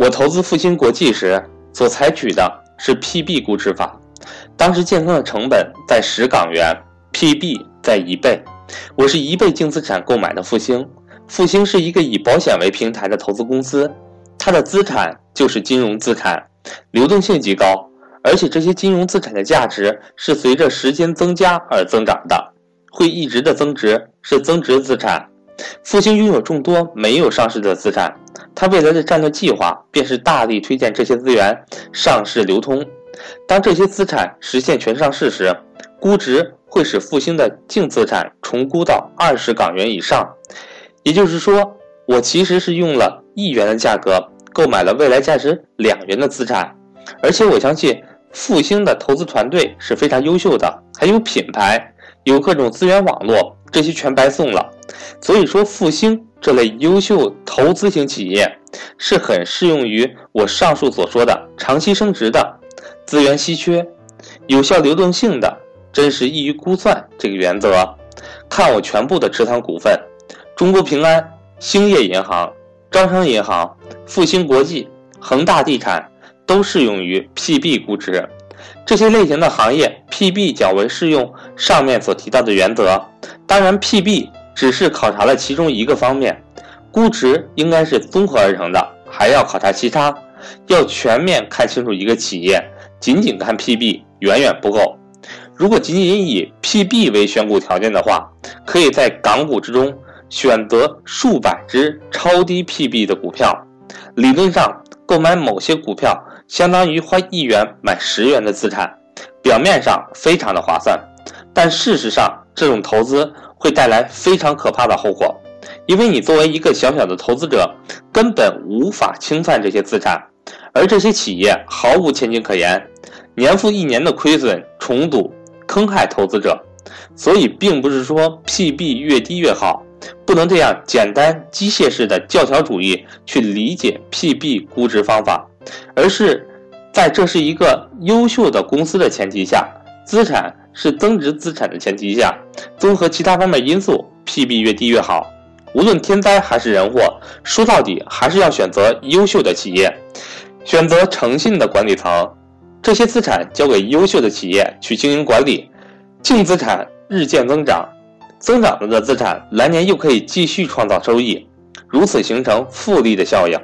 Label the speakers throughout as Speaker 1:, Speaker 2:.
Speaker 1: 我投资复兴国际时所采取的是 PB 估值法，当时建仓的成本在十港元，PB 在一倍，我是一倍净资产购买的复兴。复兴是一个以保险为平台的投资公司，它的资产就是金融资产，流动性极高，而且这些金融资产的价值是随着时间增加而增长的，会一直的增值，是增值资产。复兴拥有众多没有上市的资产。他未来的战略计划便是大力推荐这些资源上市流通。当这些资产实现全上市时，估值会使复兴的净资产重估到二十港元以上。也就是说，我其实是用了一元的价格购买了未来价值两元的资产。而且我相信复兴的投资团队是非常优秀的，还有品牌，有各种资源网络，这些全白送了。所以说，复兴。这类优秀投资型企业是很适用于我上述所说的长期升值的、资源稀缺、有效流动性的、真实易于估算这个原则。看我全部的持仓股份：中国平安、兴业银行、招商银行、复兴国际、恒大地产都适用于 PB 估值。这些类型的行业 PB 较为适用上面所提到的原则。当然，PB。只是考察了其中一个方面，估值应该是综合而成的，还要考察其他，要全面看清楚一个企业，仅仅看 PB 远远不够。如果仅仅以 PB 为选股条件的话，可以在港股之中选择数百只超低 PB 的股票，理论上购买某些股票相当于花一元买十元的资产，表面上非常的划算，但事实上这种投资。会带来非常可怕的后果，因为你作为一个小小的投资者，根本无法清算这些资产，而这些企业毫无前景可言，年复一年的亏损重组，坑害投资者。所以，并不是说 PB 越低越好，不能这样简单机械式的教条主义去理解 PB 估值方法，而是在这是一个优秀的公司的前提下，资产。是增值资产的前提下，综合其他方面因素，PB 越低越好。无论天灾还是人祸，说到底还是要选择优秀的企业，选择诚信的管理层。这些资产交给优秀的企业去经营管理，净资产日渐增长，增长了的资产来年又可以继续创造收益，如此形成复利的效应。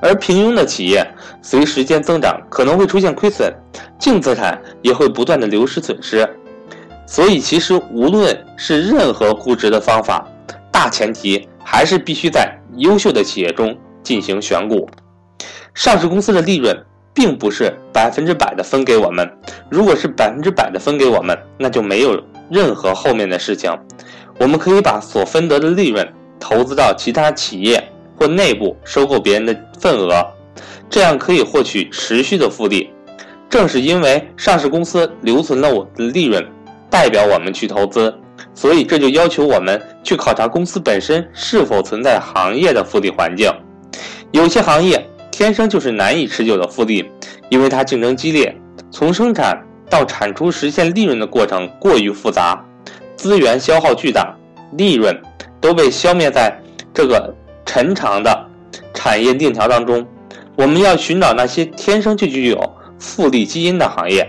Speaker 1: 而平庸的企业随时间增长可能会出现亏损，净资产也会不断的流失损失。所以，其实无论是任何估值的方法，大前提还是必须在优秀的企业中进行选股。上市公司的利润并不是百分之百的分给我们，如果是百分之百的分给我们，那就没有任何后面的事情。我们可以把所分得的利润投资到其他企业。或内部收购别人的份额，这样可以获取持续的复利。正是因为上市公司留存了我的利润，代表我们去投资，所以这就要求我们去考察公司本身是否存在行业的复利环境。有些行业天生就是难以持久的复利，因为它竞争激烈，从生产到产出实现利润的过程过于复杂，资源消耗巨大，利润都被消灭在这个。陈长的产业链条当中，我们要寻找那些天生就具有复利基因的行业，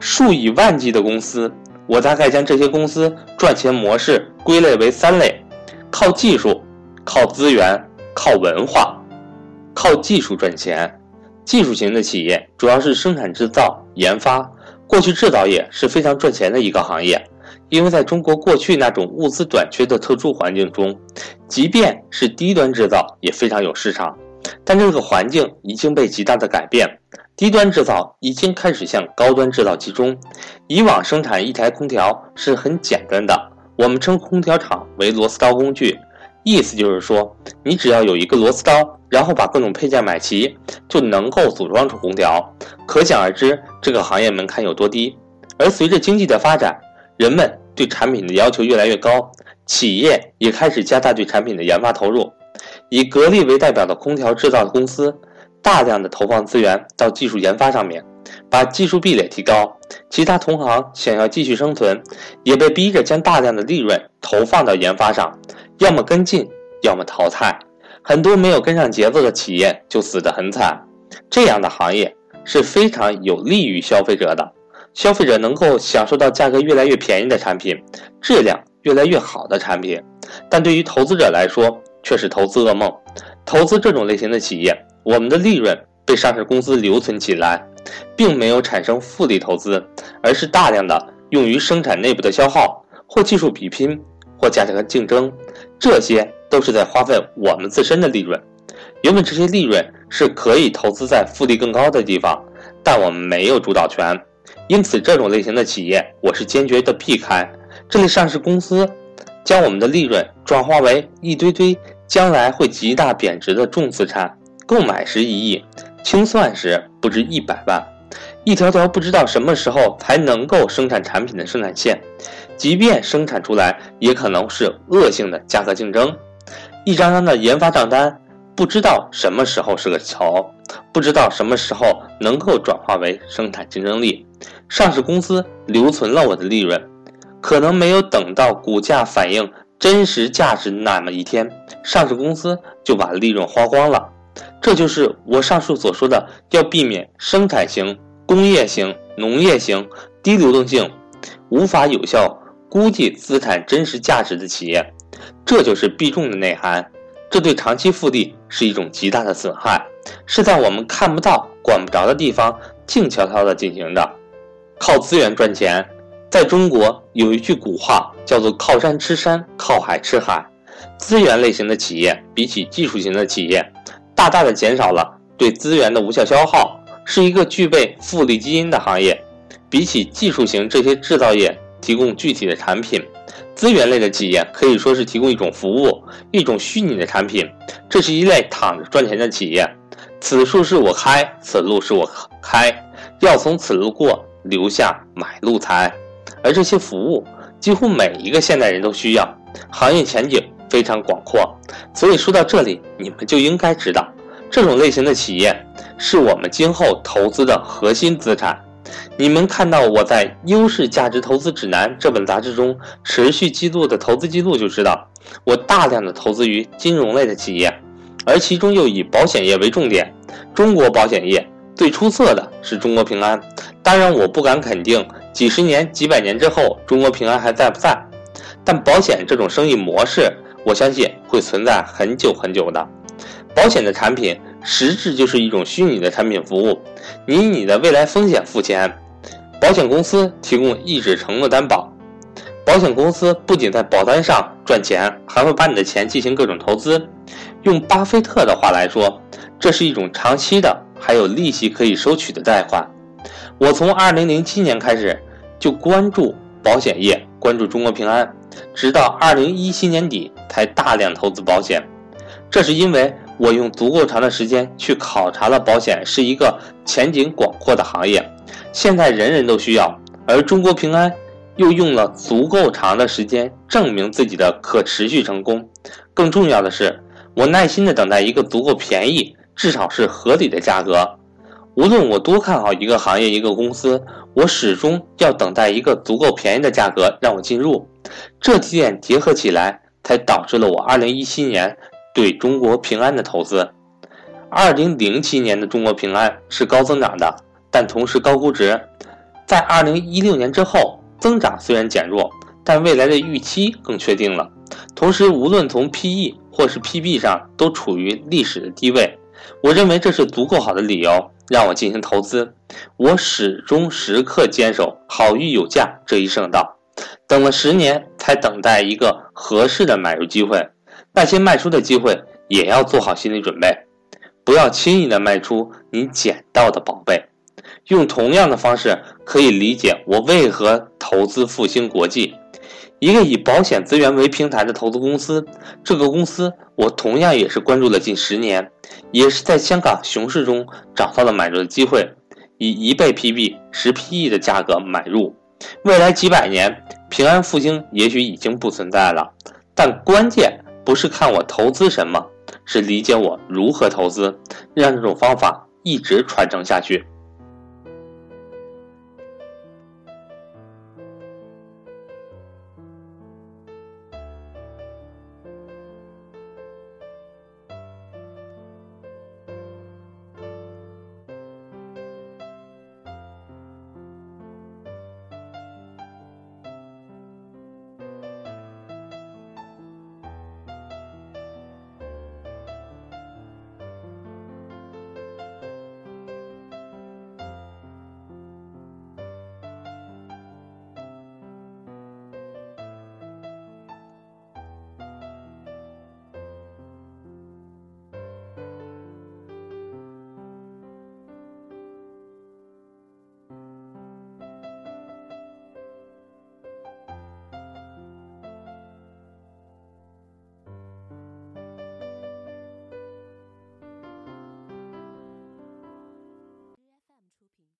Speaker 1: 数以万计的公司。我大概将这些公司赚钱模式归类为三类：靠技术、靠资源、靠文化。靠技术赚钱，技术型的企业主要是生产制造、研发。过去制造业是非常赚钱的一个行业。因为在中国过去那种物资短缺的特殊环境中，即便是低端制造也非常有市场，但这个环境已经被极大的改变，低端制造已经开始向高端制造集中。以往生产一台空调是很简单的，我们称空调厂为螺丝刀工具，意思就是说，你只要有一个螺丝刀，然后把各种配件买齐，就能够组装出空调。可想而知，这个行业门槛有多低。而随着经济的发展，人们对产品的要求越来越高，企业也开始加大对产品的研发投入。以格力为代表的空调制造公司，大量的投放资源到技术研发上面，把技术壁垒提高。其他同行想要继续生存，也被逼着将大量的利润投放到研发上，要么跟进，要么淘汰。很多没有跟上节奏的企业就死得很惨。这样的行业是非常有利于消费者的，消费者能够享受到价格越来越便宜的产品，质量越来越好的产品。但对于投资者来说，却是投资噩梦。投资这种类型的企业，我们的利润被上市公司留存起来，并没有产生复利投资，而是大量的用于生产内部的消耗，或技术比拼，或价格竞争，这些都是在花费我们自身的利润。原本这些利润是可以投资在复利更高的地方，但我们没有主导权，因此这种类型的企业我是坚决的避开。这类上市公司将我们的利润转化为一堆堆。将来会极大贬值的重资产，购买时一亿，清算时不止一百万，一条条不知道什么时候才能够生产产品的生产线，即便生产出来，也可能是恶性的价格竞争，一张张的研发账单，不知道什么时候是个头，不知道什么时候能够转化为生产竞争力。上市公司留存了我的利润，可能没有等到股价反映。真实价值那么一天，上市公司就把利润花光了。这就是我上述所说的，要避免生产型、工业型、农业型低流动性、无法有效估计资产真实价值的企业。这就是避重的内涵。这对长期复利是一种极大的损害，是在我们看不到、管不着的地方静悄悄地进行的，靠资源赚钱。在中国有一句古话叫做“靠山吃山，靠海吃海”。资源类型的企业比起技术型的企业，大大的减少了对资源的无效消耗，是一个具备复利基因的行业。比起技术型这些制造业提供具体的产品，资源类的企业可以说是提供一种服务，一种虚拟的产品。这是一类躺着赚钱的企业。此树是我开，此路是我开，要从此路过，留下买路财。而这些服务几乎每一个现代人都需要，行业前景非常广阔。所以说到这里，你们就应该知道，这种类型的企业是我们今后投资的核心资产。你们看到我在《优势价值投资指南》这本杂志中持续记录的投资记录，就知道我大量的投资于金融类的企业，而其中又以保险业为重点。中国保险业最出色的是中国平安，当然我不敢肯定。几十年、几百年之后，中国平安还在不在？但保险这种生意模式，我相信会存在很久很久的。保险的产品实质就是一种虚拟的产品服务，你以你的未来风险付钱，保险公司提供一纸承诺担保。保险公司不仅在保单上赚钱，还会把你的钱进行各种投资。用巴菲特的话来说，这是一种长期的，还有利息可以收取的贷款。我从二零零七年开始就关注保险业，关注中国平安，直到二零一七年底才大量投资保险。这是因为我用足够长的时间去考察了保险是一个前景广阔的行业，现在人人都需要。而中国平安又用了足够长的时间证明自己的可持续成功。更重要的是，我耐心的等待一个足够便宜，至少是合理的价格。无论我多看好一个行业、一个公司，我始终要等待一个足够便宜的价格让我进入。这几点结合起来，才导致了我2017年对中国平安的投资。2007年的中国平安是高增长的，但同时高估值。在2016年之后，增长虽然减弱，但未来的预期更确定了。同时，无论从 PE 或是 PB 上，都处于历史的低位。我认为这是足够好的理由。让我进行投资，我始终时刻坚守“好玉有价”这一圣道。等了十年，才等待一个合适的买入机会。那些卖出的机会，也要做好心理准备，不要轻易的卖出你捡到的宝贝。用同样的方式，可以理解我为何投资复兴国际。一个以保险资源为平台的投资公司，这个公司我同样也是关注了近十年，也是在香港熊市中找到了买入的机会，以一倍 PB、十 PE 的价格买入。未来几百年，平安复兴也许已经不存在了，但关键不是看我投资什么，是理解我如何投资，让这种方法一直传承下去。